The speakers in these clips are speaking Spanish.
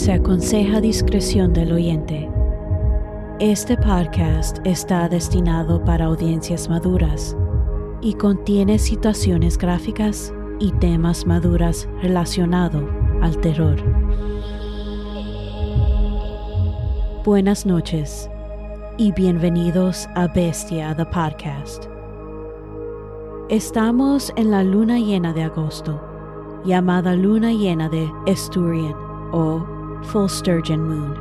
Se aconseja discreción del oyente. Este podcast está destinado para audiencias maduras y contiene situaciones gráficas y temas maduras relacionados al terror. Buenas noches y bienvenidos a Bestia the Podcast. Estamos en la luna llena de agosto, llamada luna llena de Esturian o Full Sturgeon Moon,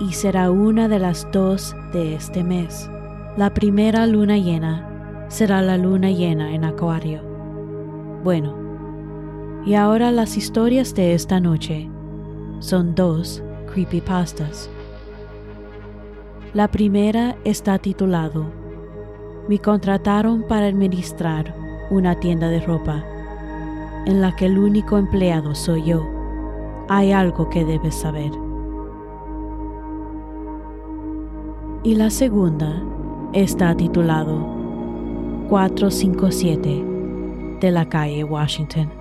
y será una de las dos de este mes. La primera luna llena será la luna llena en Acuario. Bueno, y ahora las historias de esta noche son dos creepypastas. La primera está titulado Me contrataron para administrar una tienda de ropa en la que el único empleado soy yo. Hay algo que debes saber. Y la segunda está titulado 457 de la calle Washington.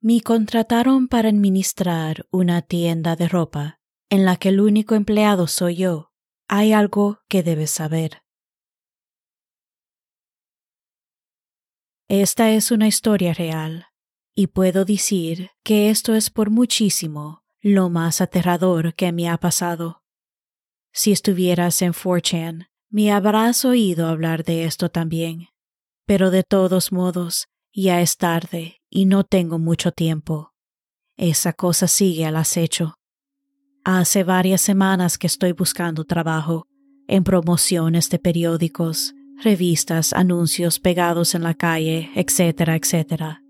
Me contrataron para administrar una tienda de ropa en la que el único empleado soy yo. Hay algo que debes saber. Esta es una historia real, y puedo decir que esto es por muchísimo lo más aterrador que me ha pasado. Si estuvieras en 4chan, me habrás oído hablar de esto también, pero de todos modos, ya es tarde y no tengo mucho tiempo. Esa cosa sigue al acecho. Hace varias semanas que estoy buscando trabajo en promociones de periódicos, revistas, anuncios pegados en la calle, etcétera, etcétera.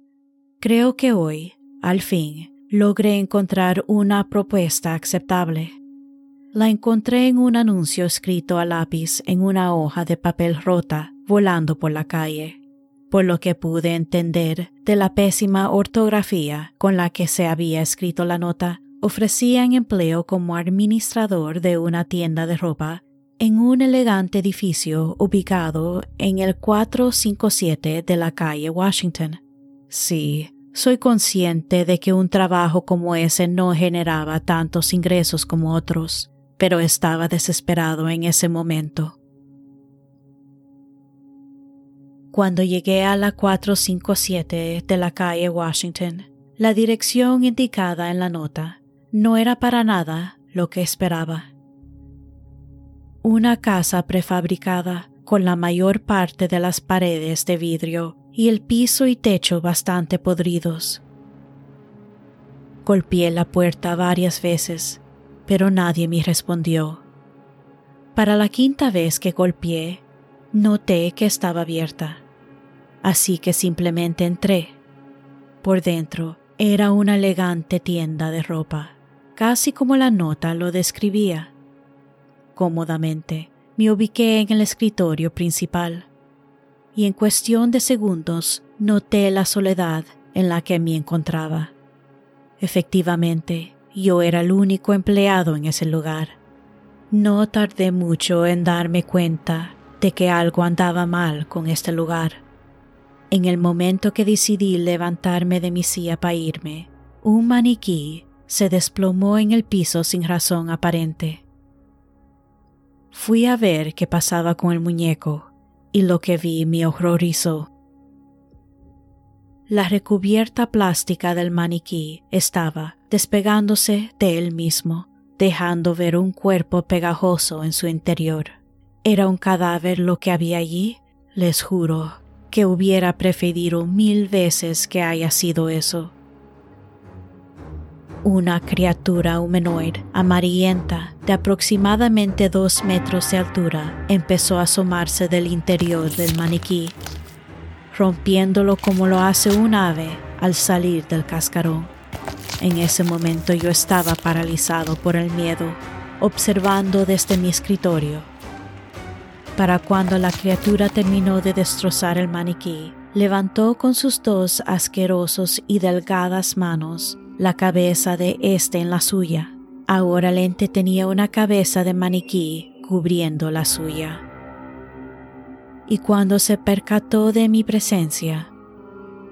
Creo que hoy, al fin, logré encontrar una propuesta aceptable. La encontré en un anuncio escrito a lápiz en una hoja de papel rota volando por la calle por lo que pude entender de la pésima ortografía con la que se había escrito la nota, ofrecían empleo como administrador de una tienda de ropa en un elegante edificio ubicado en el 457 de la calle Washington. Sí, soy consciente de que un trabajo como ese no generaba tantos ingresos como otros, pero estaba desesperado en ese momento. Cuando llegué a la 457 de la calle Washington, la dirección indicada en la nota no era para nada lo que esperaba. Una casa prefabricada con la mayor parte de las paredes de vidrio y el piso y techo bastante podridos. Golpeé la puerta varias veces, pero nadie me respondió. Para la quinta vez que golpeé, noté que estaba abierta así que simplemente entré. Por dentro era una elegante tienda de ropa, casi como la nota lo describía. Cómodamente me ubiqué en el escritorio principal y en cuestión de segundos noté la soledad en la que me encontraba. Efectivamente, yo era el único empleado en ese lugar. No tardé mucho en darme cuenta de que algo andaba mal con este lugar. En el momento que decidí levantarme de mi silla para irme, un maniquí se desplomó en el piso sin razón aparente. Fui a ver qué pasaba con el muñeco y lo que vi me horrorizó. La recubierta plástica del maniquí estaba despegándose de él mismo, dejando ver un cuerpo pegajoso en su interior. ¿Era un cadáver lo que había allí? Les juro, que hubiera preferido mil veces que haya sido eso. Una criatura humanoide amarillenta de aproximadamente dos metros de altura empezó a asomarse del interior del maniquí, rompiéndolo como lo hace un ave al salir del cascarón. En ese momento yo estaba paralizado por el miedo, observando desde mi escritorio para cuando la criatura terminó de destrozar el maniquí, levantó con sus dos asquerosos y delgadas manos la cabeza de éste en la suya. Ahora el ente tenía una cabeza de maniquí cubriendo la suya. Y cuando se percató de mi presencia,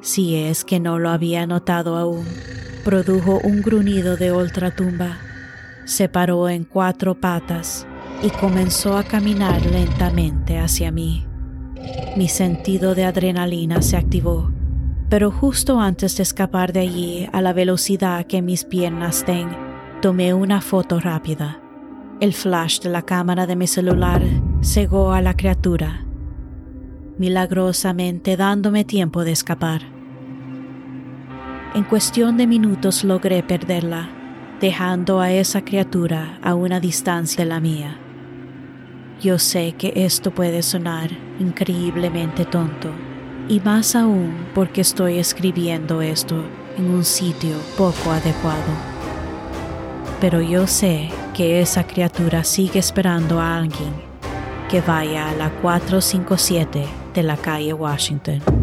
si es que no lo había notado aún. Produjo un gruñido de ultratumba, se paró en cuatro patas y comenzó a caminar lentamente hacia mí. Mi sentido de adrenalina se activó, pero justo antes de escapar de allí a la velocidad que mis piernas ten, tomé una foto rápida. El flash de la cámara de mi celular cegó a la criatura, milagrosamente dándome tiempo de escapar. En cuestión de minutos logré perderla, dejando a esa criatura a una distancia de la mía. Yo sé que esto puede sonar increíblemente tonto, y más aún porque estoy escribiendo esto en un sitio poco adecuado. Pero yo sé que esa criatura sigue esperando a alguien que vaya a la 457 de la calle Washington.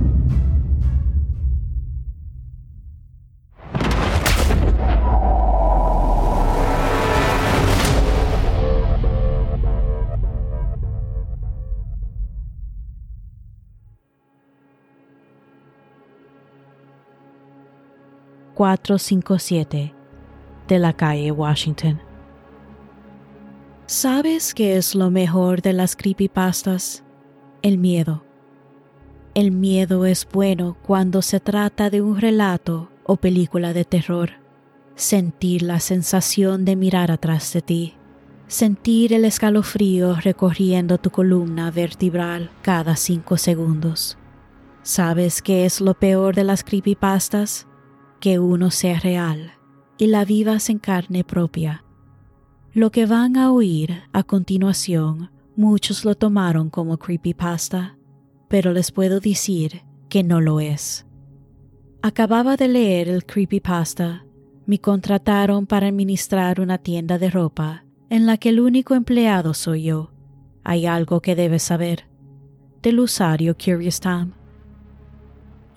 457 de la calle Washington. ¿Sabes qué es lo mejor de las creepypastas? El miedo. El miedo es bueno cuando se trata de un relato o película de terror. Sentir la sensación de mirar atrás de ti. Sentir el escalofrío recorriendo tu columna vertebral cada cinco segundos. ¿Sabes qué es lo peor de las creepypastas? Que uno sea real y la vivas en carne propia. Lo que van a oír a continuación, muchos lo tomaron como creepypasta, pero les puedo decir que no lo es. Acababa de leer el creepypasta. Me contrataron para administrar una tienda de ropa en la que el único empleado soy yo. Hay algo que debes saber. Del usuario Curious Tom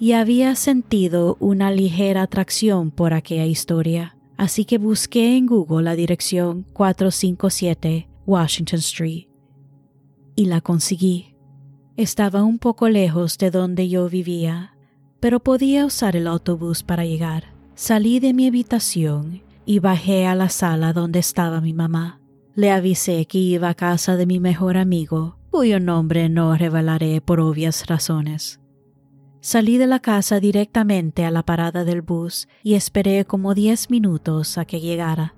y había sentido una ligera atracción por aquella historia, así que busqué en Google la dirección 457 Washington Street y la conseguí. Estaba un poco lejos de donde yo vivía, pero podía usar el autobús para llegar. Salí de mi habitación y bajé a la sala donde estaba mi mamá. Le avisé que iba a casa de mi mejor amigo, cuyo nombre no revelaré por obvias razones. Salí de la casa directamente a la parada del bus y esperé como diez minutos a que llegara.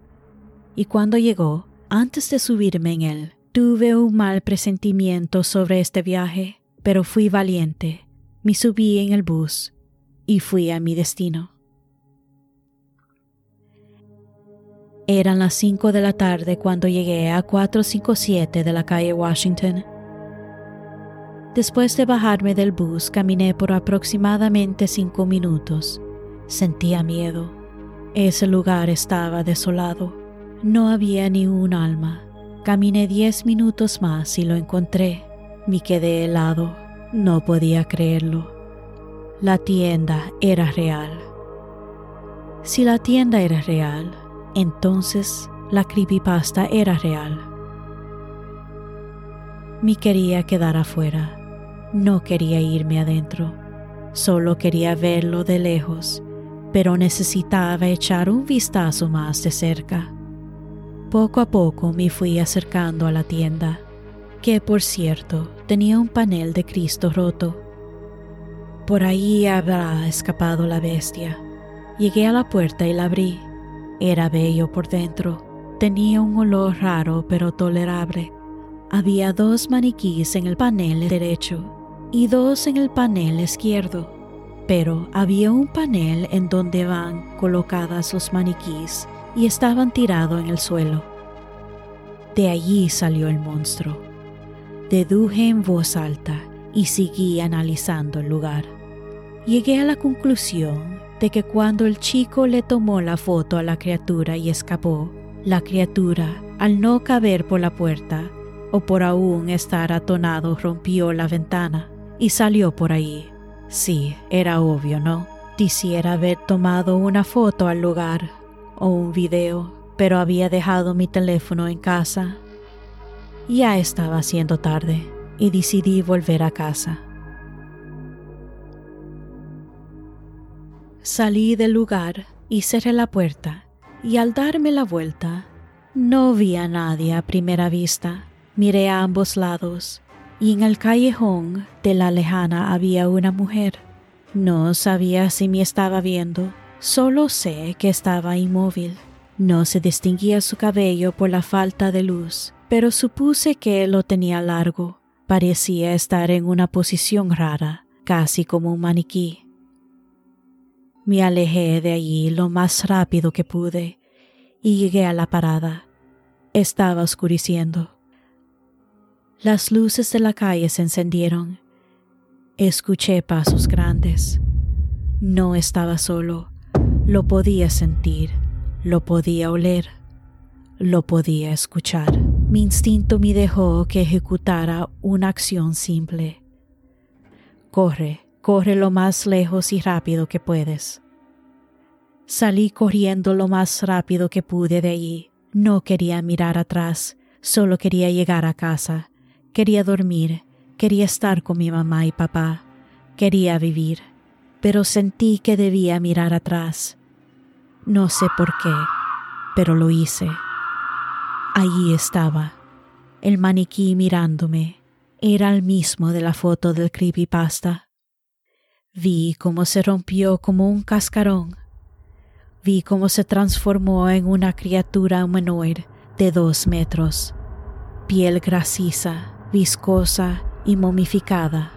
Y cuando llegó, antes de subirme en él, tuve un mal presentimiento sobre este viaje, pero fui valiente. Me subí en el bus y fui a mi destino. Eran las cinco de la tarde cuando llegué a 457 de la calle Washington Después de bajarme del bus, caminé por aproximadamente cinco minutos. Sentía miedo. Ese lugar estaba desolado. No había ni un alma. Caminé diez minutos más y lo encontré. Me quedé helado. No podía creerlo. La tienda era real. Si la tienda era real, entonces la creepypasta era real. Me quería quedar afuera no quería irme adentro, solo quería verlo de lejos, pero necesitaba echar un vistazo más de cerca. Poco a poco me fui acercando a la tienda, que por cierto tenía un panel de Cristo roto. Por ahí habrá escapado la bestia. Llegué a la puerta y la abrí. Era bello por dentro. Tenía un olor raro pero tolerable. Había dos maniquís en el panel derecho y dos en el panel izquierdo, pero había un panel en donde van colocadas los maniquís y estaban tirados en el suelo. De allí salió el monstruo. Deduje en voz alta y seguí analizando el lugar. Llegué a la conclusión de que cuando el chico le tomó la foto a la criatura y escapó, la criatura, al no caber por la puerta, o por aún estar atonado, rompió la ventana y salió por ahí. Sí, era obvio, ¿no? Quisiera haber tomado una foto al lugar o un video, pero había dejado mi teléfono en casa. Ya estaba haciendo tarde y decidí volver a casa. Salí del lugar y cerré la puerta, y al darme la vuelta, no vi a nadie a primera vista. Miré a ambos lados, y en el callejón de la lejana había una mujer. No sabía si me estaba viendo, solo sé que estaba inmóvil. No se distinguía su cabello por la falta de luz, pero supuse que lo tenía largo. Parecía estar en una posición rara, casi como un maniquí. Me alejé de allí lo más rápido que pude y llegué a la parada. Estaba oscureciendo. Las luces de la calle se encendieron. Escuché pasos grandes. No estaba solo. Lo podía sentir, lo podía oler, lo podía escuchar. Mi instinto me dejó que ejecutara una acción simple. Corre, Corre lo más lejos y rápido que puedes. Salí corriendo lo más rápido que pude de allí. No quería mirar atrás, solo quería llegar a casa. Quería dormir, quería estar con mi mamá y papá, quería vivir, pero sentí que debía mirar atrás. No sé por qué, pero lo hice. Allí estaba, el maniquí mirándome. Era el mismo de la foto del creepypasta. Vi cómo se rompió como un cascarón. Vi cómo se transformó en una criatura humanoide de dos metros, piel grasiza, viscosa y momificada.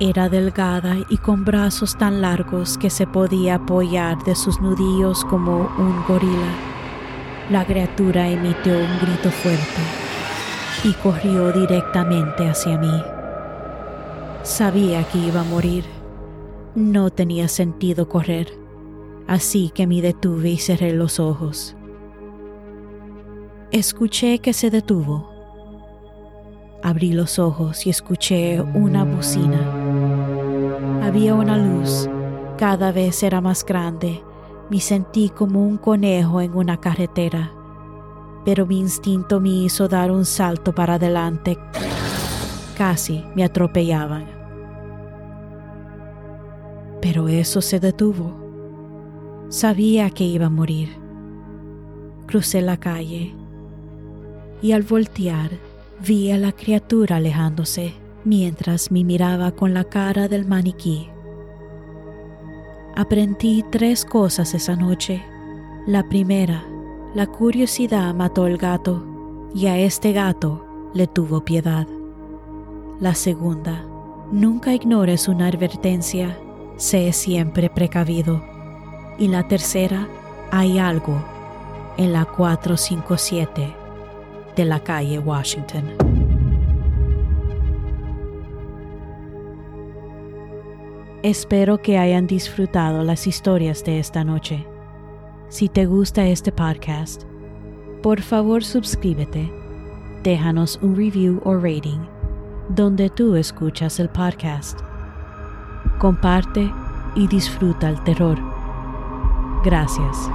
Era delgada y con brazos tan largos que se podía apoyar de sus nudillos como un gorila. La criatura emitió un grito fuerte y corrió directamente hacia mí. Sabía que iba a morir no tenía sentido correr, así que me detuve y cerré los ojos. Escuché que se detuvo. Abrí los ojos y escuché una bocina. Había una luz, cada vez era más grande. Me sentí como un conejo en una carretera, pero mi instinto me hizo dar un salto para adelante. Casi me atropellaban pero eso se detuvo. Sabía que iba a morir. Crucé la calle y al voltear vi a la criatura alejándose mientras me miraba con la cara del maniquí. Aprendí tres cosas esa noche. La primera, la curiosidad mató al gato y a este gato le tuvo piedad. La segunda, nunca ignores una advertencia sé siempre precavido. Y la tercera, hay algo en la 457 de la calle Washington. Espero que hayan disfrutado las historias de esta noche. Si te gusta este podcast, por favor suscríbete, déjanos un review o rating donde tú escuchas el podcast comparte y disfruta el terror. Gracias.